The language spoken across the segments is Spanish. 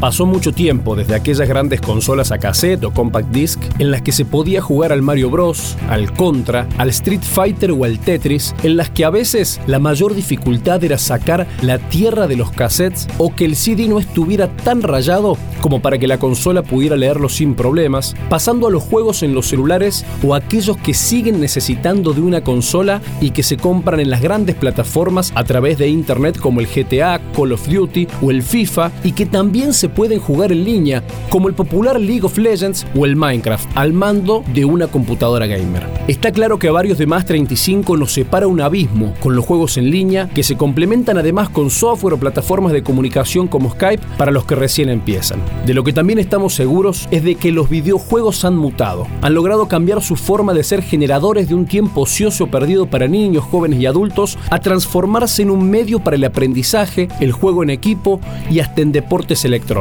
Pasó mucho tiempo desde aquellas grandes consolas a cassette o compact disc en las que se podía jugar al Mario Bros, al Contra, al Street Fighter o al Tetris, en las que a veces la mayor dificultad era sacar la tierra de los cassettes o que el CD no estuviera tan rayado como para que la consola pudiera leerlo sin problemas, pasando a los juegos en los celulares o aquellos que siguen necesitando de una consola y que se compran en las grandes plataformas a través de internet como el GTA, Call of Duty o el FIFA y que también se pueden jugar en línea como el popular League of Legends o el Minecraft al mando de una computadora gamer. Está claro que a varios de más 35 nos separa un abismo con los juegos en línea que se complementan además con software o plataformas de comunicación como Skype para los que recién empiezan. De lo que también estamos seguros es de que los videojuegos han mutado, han logrado cambiar su forma de ser generadores de un tiempo ocioso perdido para niños, jóvenes y adultos a transformarse en un medio para el aprendizaje, el juego en equipo y hasta en deportes electrónicos.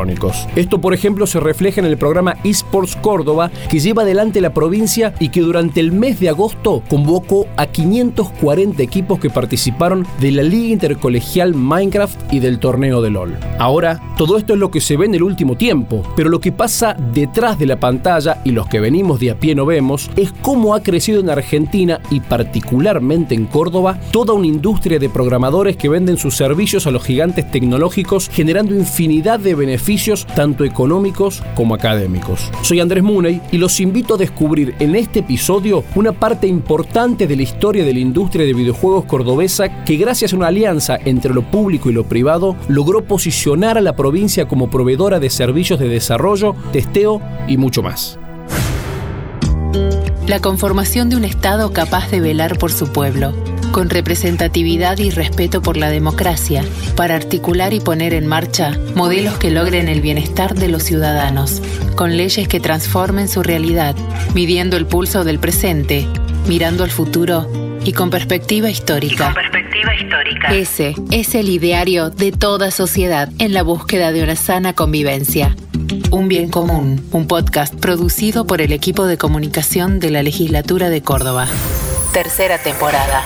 Esto, por ejemplo, se refleja en el programa eSports Córdoba que lleva adelante la provincia y que durante el mes de agosto convocó a 540 equipos que participaron de la Liga Intercolegial Minecraft y del torneo de LOL. Ahora, todo esto es lo que se ve en el último tiempo, pero lo que pasa detrás de la pantalla y los que venimos de a pie no vemos es cómo ha crecido en Argentina y particularmente en Córdoba toda una industria de programadores que venden sus servicios a los gigantes tecnológicos generando infinidad de beneficios tanto económicos como académicos. Soy Andrés Muney y los invito a descubrir en este episodio una parte importante de la historia de la industria de videojuegos cordobesa que gracias a una alianza entre lo público y lo privado logró posicionar a la provincia como proveedora de servicios de desarrollo, testeo y mucho más. La conformación de un Estado capaz de velar por su pueblo, con representatividad y respeto por la democracia, para articular y poner en marcha modelos que logren el bienestar de los ciudadanos, con leyes que transformen su realidad, midiendo el pulso del presente, mirando al futuro y con perspectiva histórica. Histórica. Ese es el ideario de toda sociedad en la búsqueda de una sana convivencia. Un bien común, un podcast producido por el equipo de comunicación de la legislatura de Córdoba. Tercera temporada.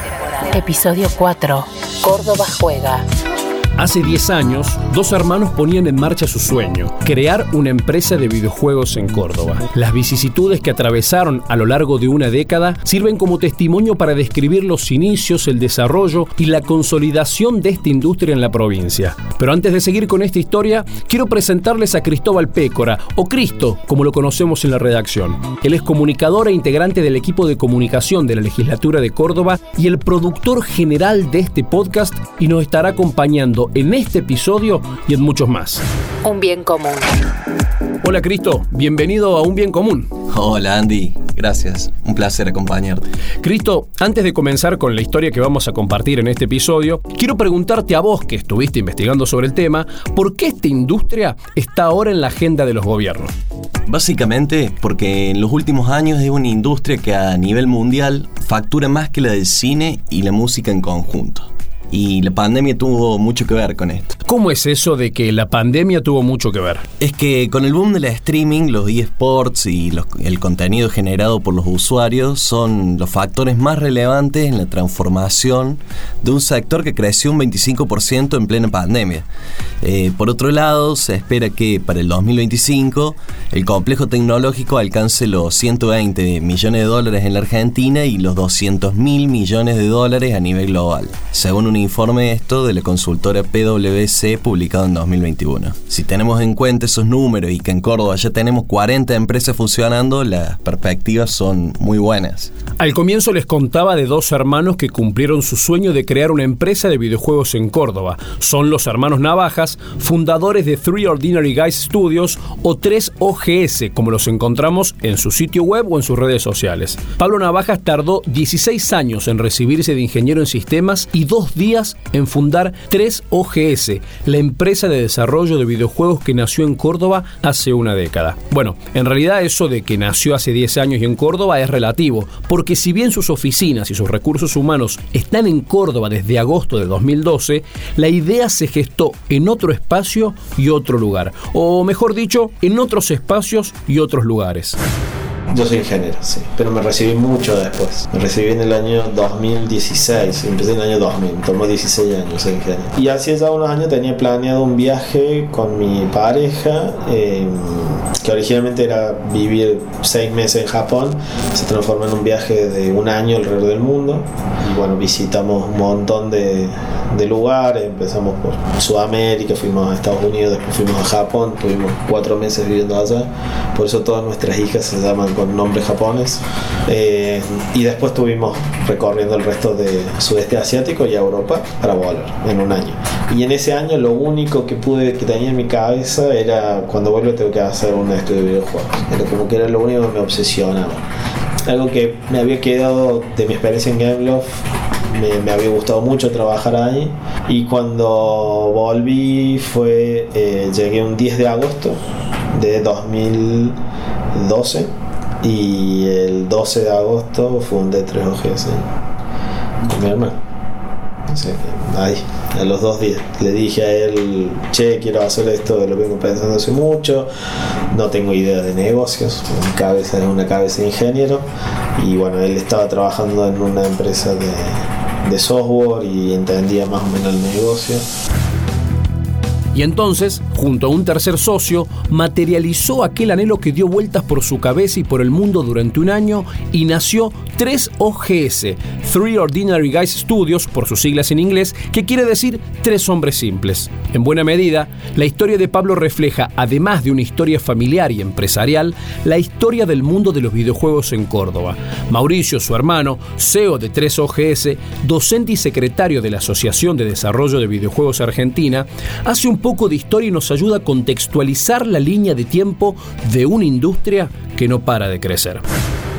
Episodio 4. Córdoba juega. Hace 10 años, dos hermanos ponían en marcha su sueño, crear una empresa de videojuegos en Córdoba. Las vicisitudes que atravesaron a lo largo de una década sirven como testimonio para describir los inicios, el desarrollo y la consolidación de esta industria en la provincia. Pero antes de seguir con esta historia, quiero presentarles a Cristóbal Pécora, o Cristo, como lo conocemos en la redacción. Él es comunicador e integrante del equipo de comunicación de la legislatura de Córdoba y el productor general de este podcast y nos estará acompañando en este episodio y en muchos más. Un bien común. Hola Cristo, bienvenido a Un Bien Común. Hola Andy, gracias. Un placer acompañarte. Cristo, antes de comenzar con la historia que vamos a compartir en este episodio, quiero preguntarte a vos que estuviste investigando sobre el tema, ¿por qué esta industria está ahora en la agenda de los gobiernos? Básicamente porque en los últimos años es una industria que a nivel mundial factura más que la del cine y la música en conjunto. Y la pandemia tuvo mucho que ver con esto. ¿Cómo es eso de que la pandemia tuvo mucho que ver? Es que con el boom de la streaming, los eSports y los- el contenido generado por los usuarios son los factores más relevantes en la transformación de un sector que creció un 25% en plena pandemia. Eh, por otro lado, se espera que para el 2025 el complejo tecnológico alcance los 120 millones de dólares en la Argentina y los 200 mil millones de dólares a nivel global, según un informe esto de la consultora PwC publicado en 2021. Si tenemos en cuenta esos números y que en Córdoba ya tenemos 40 empresas funcionando, las perspectivas son muy buenas. Al comienzo les contaba de dos hermanos que cumplieron su sueño de crear una empresa de videojuegos en Córdoba. Son los hermanos Navajas, fundadores de Three Ordinary Guys Studios o 3OGS, como los encontramos en su sitio web o en sus redes sociales. Pablo Navajas tardó 16 años en recibirse de ingeniero en sistemas y dos días en fundar 3OGS, la empresa de desarrollo de videojuegos que nació en Córdoba hace una década. Bueno, en realidad eso de que nació hace 10 años y en Córdoba es relativo, porque si bien sus oficinas y sus recursos humanos están en Córdoba desde agosto de 2012, la idea se gestó en otro espacio y otro lugar, o mejor dicho, en otros espacios y otros lugares. Yo soy ingeniero, sí, pero me recibí mucho después. Me recibí en el año 2016, empecé en el año 2000, tomó 16 años ser ingeniero. Y hace ya unos años tenía planeado un viaje con mi pareja, eh, que originalmente era vivir seis meses en Japón, se transformó en un viaje de un año alrededor del mundo. Y bueno, visitamos un montón de, de lugares, empezamos por Sudamérica, fuimos a Estados Unidos, después fuimos a Japón, tuvimos cuatro meses viviendo allá, por eso todas nuestras hijas se llaman con nombre japonés. Eh, y después estuvimos recorriendo el resto de sudeste asiático y Europa para volar en un año. Y en ese año lo único que pude, que tenía en mi cabeza era cuando vuelvo tengo que hacer un estudio de videojuegos. Era como que era lo único que me obsesionaba. Algo que me había quedado de mi experiencia en Gameloft me, había gustado mucho trabajar ahí y cuando volví fue eh, llegué un 10 de agosto de 2012 y el 12 de agosto fundé 3OGS con mi hermano. Ahí a los dos días. Le dije a él che quiero hacer esto lo vengo pensando hace mucho. No tengo idea de negocios mi cabeza es una cabeza de ingeniero y bueno él estaba trabajando en una empresa de de software y entendía más o menos el negocio. Y entonces, junto a un tercer socio, materializó aquel anhelo que dio vueltas por su cabeza y por el mundo durante un año y nació 3OGS, Three Ordinary Guys Studios, por sus siglas en inglés, que quiere decir tres hombres simples. En buena medida, la historia de Pablo refleja, además de una historia familiar y empresarial, la historia del mundo de los videojuegos en Córdoba. Mauricio, su hermano, CEO de 3OGS, docente y secretario de la Asociación de Desarrollo de Videojuegos Argentina, hace un poco de historia y nos ayuda a contextualizar la línea de tiempo de una industria que no para de crecer.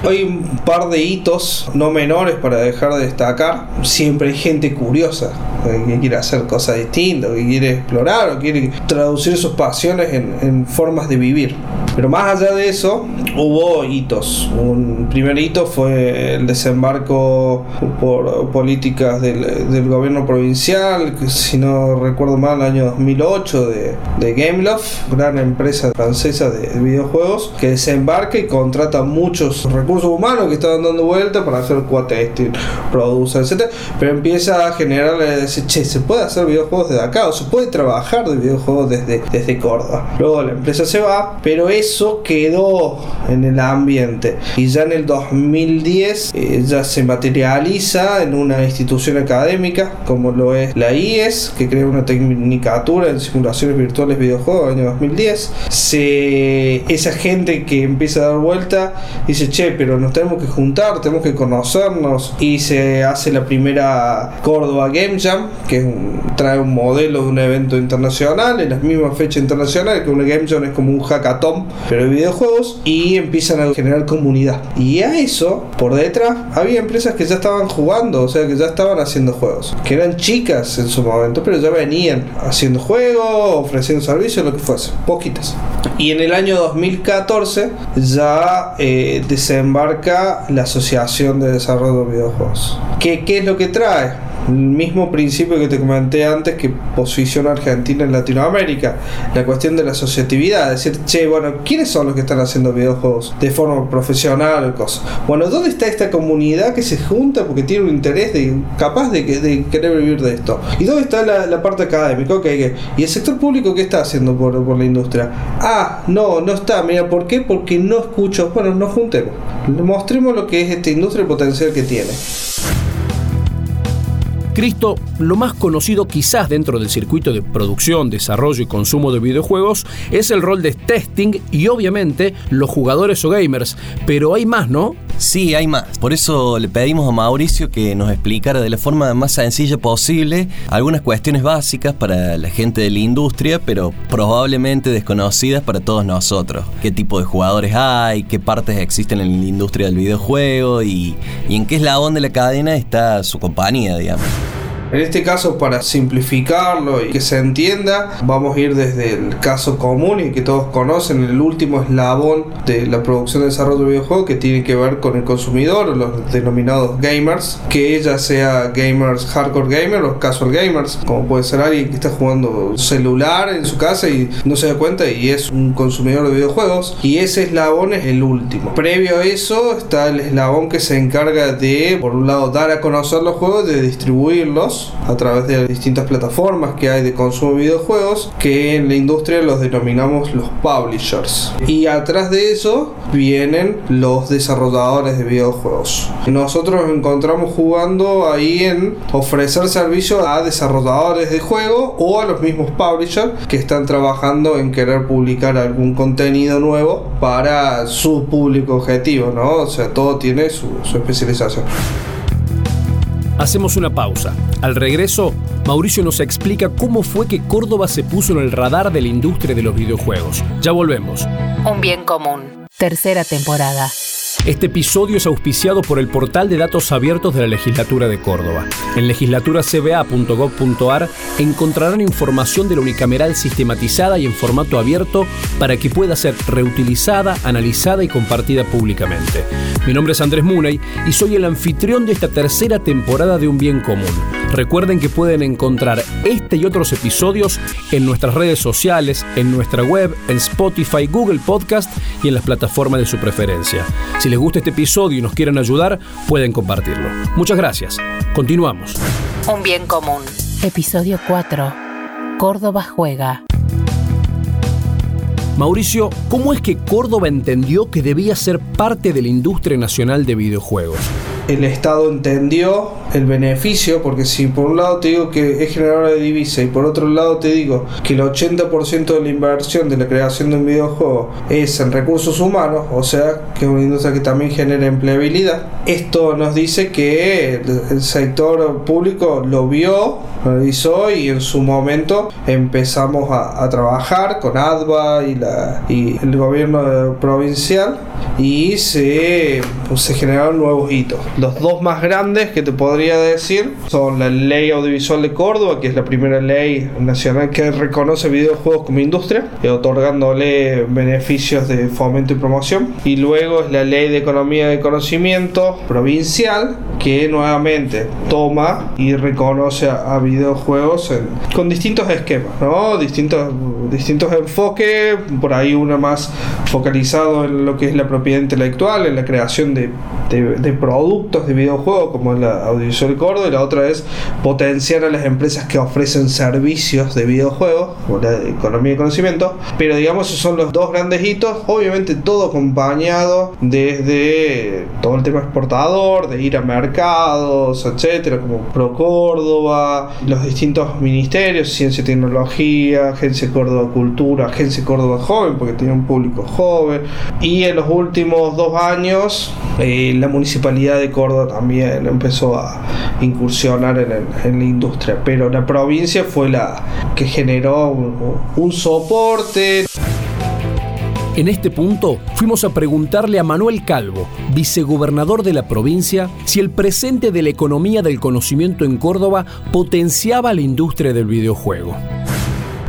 Hay un par de hitos no menores para dejar de destacar. Siempre hay gente curiosa eh, que quiere hacer cosas distintas, que quiere explorar o quiere traducir sus pasiones en, formas de vivir. Pero más allá de eso, hubo hitos. Un primer hito fue el desembarco por políticas del, gobierno provincial, que si no recuerdo mal, el año 2008 de, de Gameloft, gran empresa francesa de videojuegos, que desembarca y contrata muchos recursos humanos que estaban dando vuelta para hacer testing, produce, etc. Pero empieza a generarle decir, che, se puede hacer videojuegos desde acá o se puede trabajar de videojuegos desde, desde Córdoba. Luego la empresa se va, pero eso quedó en el ambiente. Y ya en el 2010 eh, ya se materializa en una institución académica como lo es la IES, que crea una tecnicatura en simulaciones virtuales videojuegos en el año 2010. Se, esa gente que empieza a dar vuelta dice, che, pero nos tenemos que juntar, tenemos que conocernos y se hace la primera Córdoba Game Jam, que trae un modelo de un evento internacional en la misma fecha internacional, que una Game Jam es como un hackathon, pero de videojuegos, y empiezan a generar comunidad. Y a eso, por detrás, había empresas que ya estaban jugando, o sea, que ya estaban haciendo juegos, que eran chicas en su momento, pero ya venían haciendo juegos, ofreciendo servicios, lo que fuese, poquitas. Y en el año 2014 ya eh, embarca la Asociación de Desarrollo de Videojuegos. ¿Qué, ¿Qué es lo que trae? el mismo principio que te comenté antes que posiciona a Argentina en Latinoamérica, la cuestión de la asociatividad, decir, che, bueno, ¿quiénes son los que están haciendo videojuegos de forma profesional cosas? Bueno, ¿dónde está esta comunidad que se junta porque tiene un interés de, capaz de, de querer vivir de esto? ¿Y dónde está la, parte académica? Okay, ¿Y el sector público qué está haciendo por, por la industria? Ah, no, no está, mira, ¿por qué? Porque no escucho, bueno, nos juntemos, mostremos lo que es esta industria el potencial que tiene. Cristo, lo más conocido quizás dentro del circuito de producción, desarrollo y consumo de videojuegos es el rol de testing y obviamente los jugadores o gamers, pero hay más, ¿no? Sí, hay más. Por eso le pedimos a Mauricio que nos explicara de la forma más sencilla posible algunas cuestiones básicas para la gente de la industria, pero probablemente desconocidas para todos nosotros. ¿Qué tipo de jugadores hay? ¿Qué partes existen en la industria del videojuego? ¿Y, y en qué eslabón de la cadena está su compañía, digamos? En este caso, para simplificarlo y que se entienda, vamos a ir desde el caso común y que todos conocen, el último eslabón de la producción y desarrollo de videojuegos que tiene que ver con el consumidor, los denominados gamers, que ya sea gamers hardcore gamer o casual gamers, como puede ser alguien que está jugando celular en su casa y no se da cuenta y es un consumidor de videojuegos. Y ese eslabón es el último. Previo a eso está el eslabón que se encarga de, por un lado, dar a conocer los juegos, de distribuirlos a través de distintas plataformas que hay de consumo de videojuegos, que en la industria los denominamos los publishers. Y atrás de eso vienen los desarrolladores de videojuegos. Nosotros nos encontramos jugando ahí en ofrecer servicio a desarrolladores de juegos o a los mismos publishers que están trabajando en querer publicar algún contenido nuevo para su público objetivo, ¿no? O sea, todo tiene su, su especialización. Hacemos una pausa. Al regreso, Mauricio nos explica cómo fue que Córdoba se puso en el radar de la industria de los videojuegos. Ya volvemos. Un bien común. Tercera temporada. Este episodio es auspiciado por el portal de datos abiertos de la Legislatura de Córdoba. En legislaturacba.gov.ar encontrarán información de la unicameral sistematizada y en formato abierto para que pueda ser reutilizada, analizada y compartida públicamente. Mi nombre es Andrés Muney y soy el anfitrión de esta tercera temporada de Un Bien Común. Recuerden que pueden encontrar este y otros episodios en nuestras redes sociales, en nuestra web, en Spotify, Google Podcast y en las plataformas de su preferencia. Si les gusta este episodio y nos quieren ayudar, pueden compartirlo. Muchas gracias. Continuamos. Un bien común. Episodio 4. Córdoba juega. Mauricio, ¿cómo es que Córdoba entendió que debía ser parte de la industria nacional de videojuegos? el Estado entendió el beneficio, porque si por un lado te digo que es generadora de divisa y por otro lado te digo que el 80% de la inversión de la creación de un videojuego es en recursos humanos, o sea, que es una industria que también genera empleabilidad, esto nos dice que el sector público lo vio, lo revisó y en su momento empezamos a, a trabajar con ADVA y, la, y el gobierno provincial y se, pues, se generaron nuevos hitos. Los dos más grandes que te podría decir son la Ley Audiovisual de Córdoba, que es la primera ley nacional que reconoce videojuegos como industria, eh, otorgándole beneficios de fomento y promoción. Y luego es la Ley de Economía de Conocimiento provincial, que nuevamente toma y reconoce a, a videojuegos en- con distintos esquemas, ¿no? Distintos, distintos enfoques, por ahí uno más focalizado en lo que es la propiedad intelectual, en la creación de, de- de productos de videojuegos como la Audiovisual Córdoba y la otra es potenciar a las empresas que ofrecen servicios de videojuegos, como la economía de conocimiento, pero digamos esos son los dos grandes hitos, obviamente todo acompañado desde todo el tema exportador, de ir a mercados, etcétera, como Pro Córdoba, los distintos ministerios, Ciencia y Tecnología, Agencia Córdoba Cultura, Agencia Córdoba Joven, porque tiene un público joven, y en los últimos dos años eh, la municipalidad de Córdoba también empezó a incursionar en, la industria, pero la provincia fue la que generó un soporte, En este punto, fuimos a preguntarle a Manuel Calvo, vicegobernador de la provincia, si el presente de la economía del conocimiento en Córdoba potenciaba la industria del videojuego.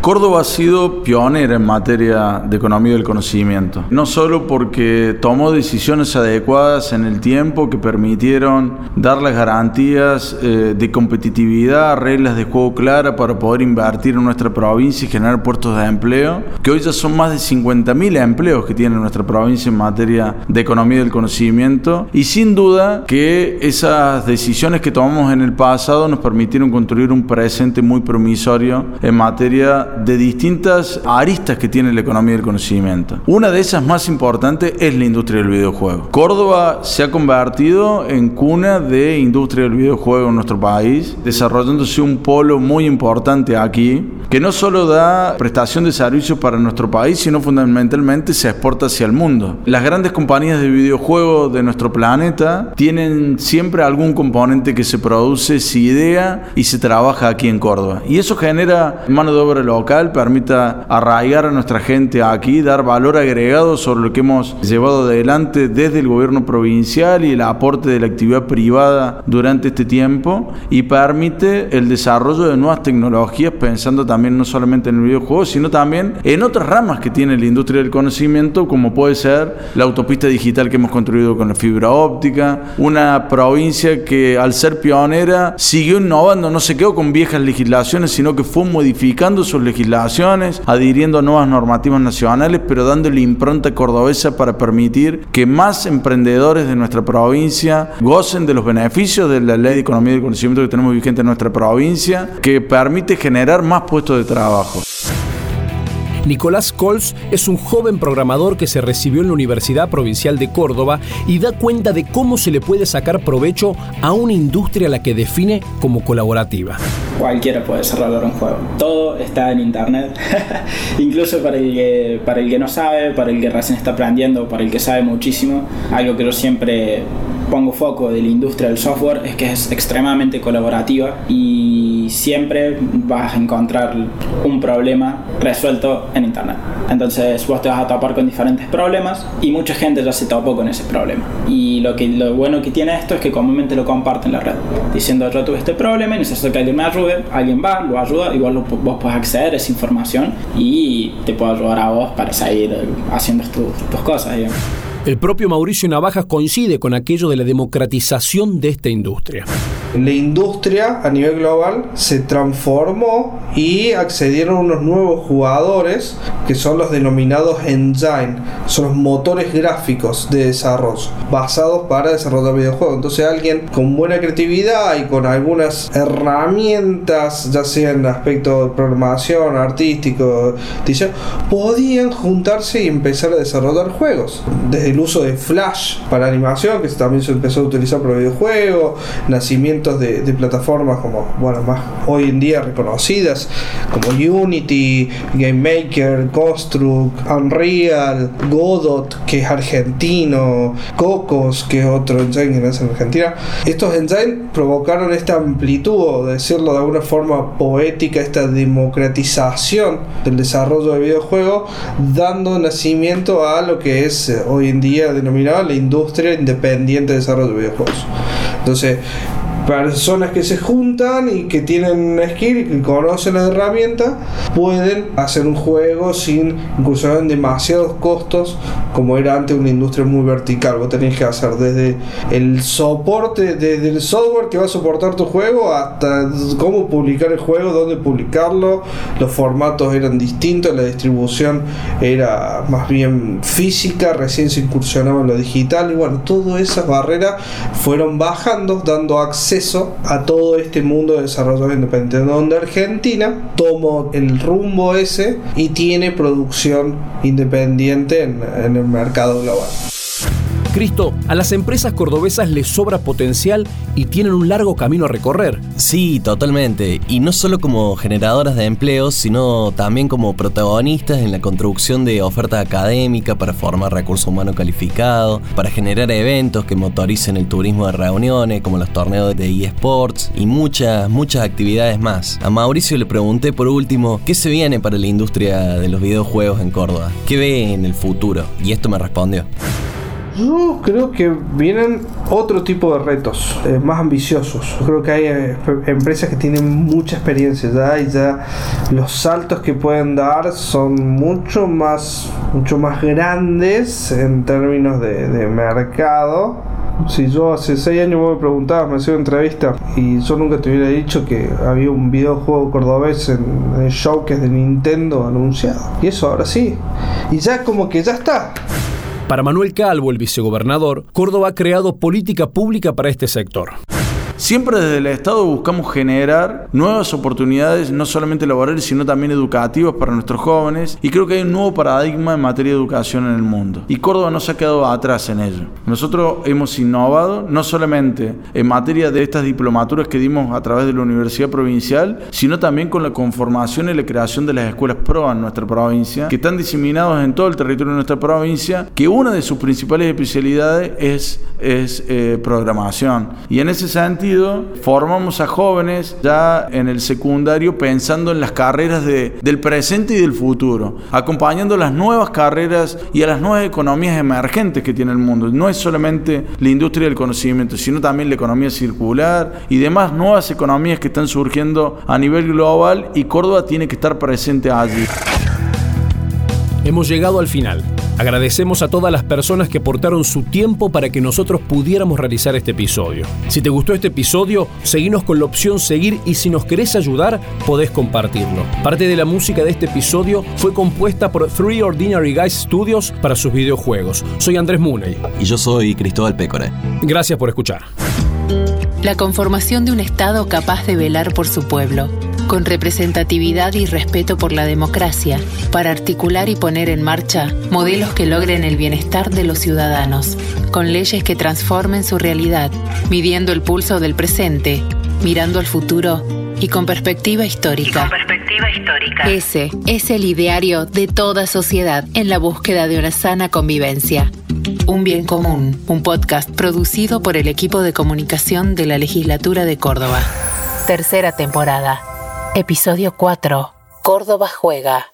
Córdoba ha sido pionera en materia de economía del conocimiento, no solo porque tomó decisiones adecuadas en el tiempo que permitieron dar las garantías eh, de competitividad, reglas de juego claras para poder invertir en nuestra provincia y generar puestos de empleo, que hoy ya son más de 50.000 empleos que tiene nuestra provincia en materia de economía del conocimiento. Y sin duda que esas decisiones que tomamos en el pasado nos permitieron construir un presente muy promisorio en materia de distintas aristas que tiene la economía del conocimiento. Una de esas más importantes es la industria del videojuego. Córdoba se ha convertido en cuna de industria del videojuego en nuestro país, desarrollándose un polo muy importante aquí, que no solo da prestación de servicios para nuestro país, sino fundamentalmente se exporta hacia el mundo. Las grandes compañías de videojuegos de nuestro planeta tienen siempre algún componente que se produce, se idea y se trabaja aquí en Córdoba. Y eso genera mano de obra local local, permita arraigar a nuestra gente aquí, dar valor agregado sobre lo que hemos llevado adelante desde el gobierno provincial y el aporte de la actividad privada durante este tiempo y permite el desarrollo de nuevas tecnologías pensando también no solamente en el videojuego, sino también en otras ramas que tiene la industria del conocimiento, como puede ser la autopista digital que hemos construido con la fibra óptica, una provincia que al ser pionera siguió innovando, no se quedó con viejas legislaciones, sino que fue modificando sus legislaciones, adhiriendo a nuevas normativas nacionales, pero dándole impronta cordobesa para permitir que más emprendedores de nuestra provincia gocen de los beneficios de la ley de economía del conocimiento que tenemos vigente en nuestra provincia, que permite generar más puestos de trabajo. Nicolás Cols es un joven programador que se recibió en la Universidad Provincial de Córdoba y da cuenta de cómo se le puede sacar provecho a una industria a la que define como colaborativa. Cualquiera puede desarrollar un juego. Todo está en internet. Incluso para el, que, para el que no sabe, para el que recién está aprendiendo, para el que sabe muchísimo. Algo que yo siempre pongo foco de la industria del software es que es extremadamente colaborativa y siempre vas a encontrar un problema resuelto en internet. Entonces vos te vas a topar con diferentes problemas y mucha gente ya se topó con ese problema. Y lo, que, lo bueno que tiene esto es que comúnmente lo comparten en la red, diciendo yo tuve este problema y necesito que alguien me ayude, alguien va, lo ayuda, igual vos puedes acceder a esa información y te puede ayudar a vos para seguir haciendo tus, tus cosas. Digamos. El propio Mauricio Navajas coincide con aquello de la democratización de esta industria. La industria a nivel global se transformó y accedieron unos nuevos jugadores que son los denominados engine, son los motores gráficos de desarrollo basados para desarrollar videojuegos. Entonces alguien con buena creatividad y con algunas herramientas, ya sea en aspecto de programación, artístico, podían juntarse y empezar a desarrollar juegos. El uso de Flash para animación, que también se empezó a utilizar para videojuegos, nacimientos de, de plataformas como, bueno, más hoy en día reconocidas, como Unity, Game Maker, Construct, Unreal, Godot, que es argentino, Cocos, que es otro engine que nace en Argentina. Estos engine provocaron esta amplitud, o decirlo de alguna forma poética, esta democratización del desarrollo de videojuegos, dando nacimiento a lo que es eh, hoy en día denominada la industria independiente de desarrollo de videojuegos. Entonces, personas que se juntan y que tienen skill y que conocen la herramienta pueden hacer un juego sin incursionar en demasiados costos como era antes una industria muy vertical. Vos tenés que hacer desde el soporte desde el software que va a soportar tu juego hasta cómo publicar el juego dónde publicarlo. Los formatos eran distintos la distribución era más bien física recién se incursionaba en lo digital. Y bueno todas esas barreras fueron bajando dando acceso a todo este mundo de desarrollo independiente, donde Argentina tomó el rumbo ese y tiene producción independiente en, en el mercado global. Cristo, a las empresas cordobesas les sobra potencial y tienen un largo camino a recorrer. Sí, totalmente. Y no solo como generadoras de empleos, sino también como protagonistas en la construcción de oferta académica para formar recurso humano calificado, para generar eventos que motoricen el turismo de reuniones, como los torneos de eSports y muchas, muchas actividades más. A Mauricio le pregunté por último qué se viene para la industria de los videojuegos en Córdoba, qué ve en el futuro, y esto me respondió. Yo creo que vienen otro tipo de retos, eh, más ambiciosos. Yo creo que hay eh, empresas que tienen mucha experiencia ya y ya los saltos que pueden dar son mucho más, mucho más grandes en términos de, de mercado. Si yo hace 6 años me preguntabas, me hacía una entrevista y yo nunca te hubiera dicho que había un videojuego cordobés en el showcase de Nintendo anunciado. Y eso ahora sí. Y ya como que ya está. Para Manuel Calvo, el vicegobernador, Córdoba ha creado política pública para este sector. Siempre desde el Estado buscamos generar nuevas oportunidades, no solamente laborales, sino también educativas para nuestros jóvenes. Y creo que hay un nuevo paradigma en materia de educación en el mundo. Y Córdoba no se ha quedado atrás en ello. Nosotros hemos innovado, no solamente en materia de estas diplomaturas que dimos a través de la Universidad Provincial, sino también con la conformación y la creación de las escuelas PRO en nuestra provincia, que están diseminados en todo el territorio de nuestra provincia, que una de sus principales especialidades es, es eh, programación. Y en ese sentido, formamos a jóvenes ya en el secundario pensando en las carreras de, del presente y del futuro, acompañando las nuevas carreras y a las nuevas economías emergentes que tiene el mundo. No es solamente la industria del conocimiento, sino también la economía circular y demás nuevas economías que están surgiendo a nivel global y Córdoba tiene que estar presente allí. Hemos llegado al final. Agradecemos a todas las personas que aportaron su tiempo para que nosotros pudiéramos realizar este episodio. Si te gustó este episodio, seguinos con la opción seguir y si nos querés ayudar, podés compartirlo. Parte de la música de este episodio fue compuesta por Three Ordinary Guys Studios para sus videojuegos. Soy Andrés Muney. Y yo soy Cristóbal Pécore. Gracias por escuchar. La conformación de un Estado capaz de velar por su pueblo con representatividad y respeto por la democracia, para articular y poner en marcha modelos que logren el bienestar de los ciudadanos, con leyes que transformen su realidad, midiendo el pulso del presente, mirando al futuro y con perspectiva histórica. perspectiva histórica. Ese es el ideario de toda sociedad en la búsqueda de una sana convivencia. Un bien común, un podcast producido por el equipo de comunicación de la legislatura de Córdoba. Tercera temporada. Episodio 4. Córdoba juega.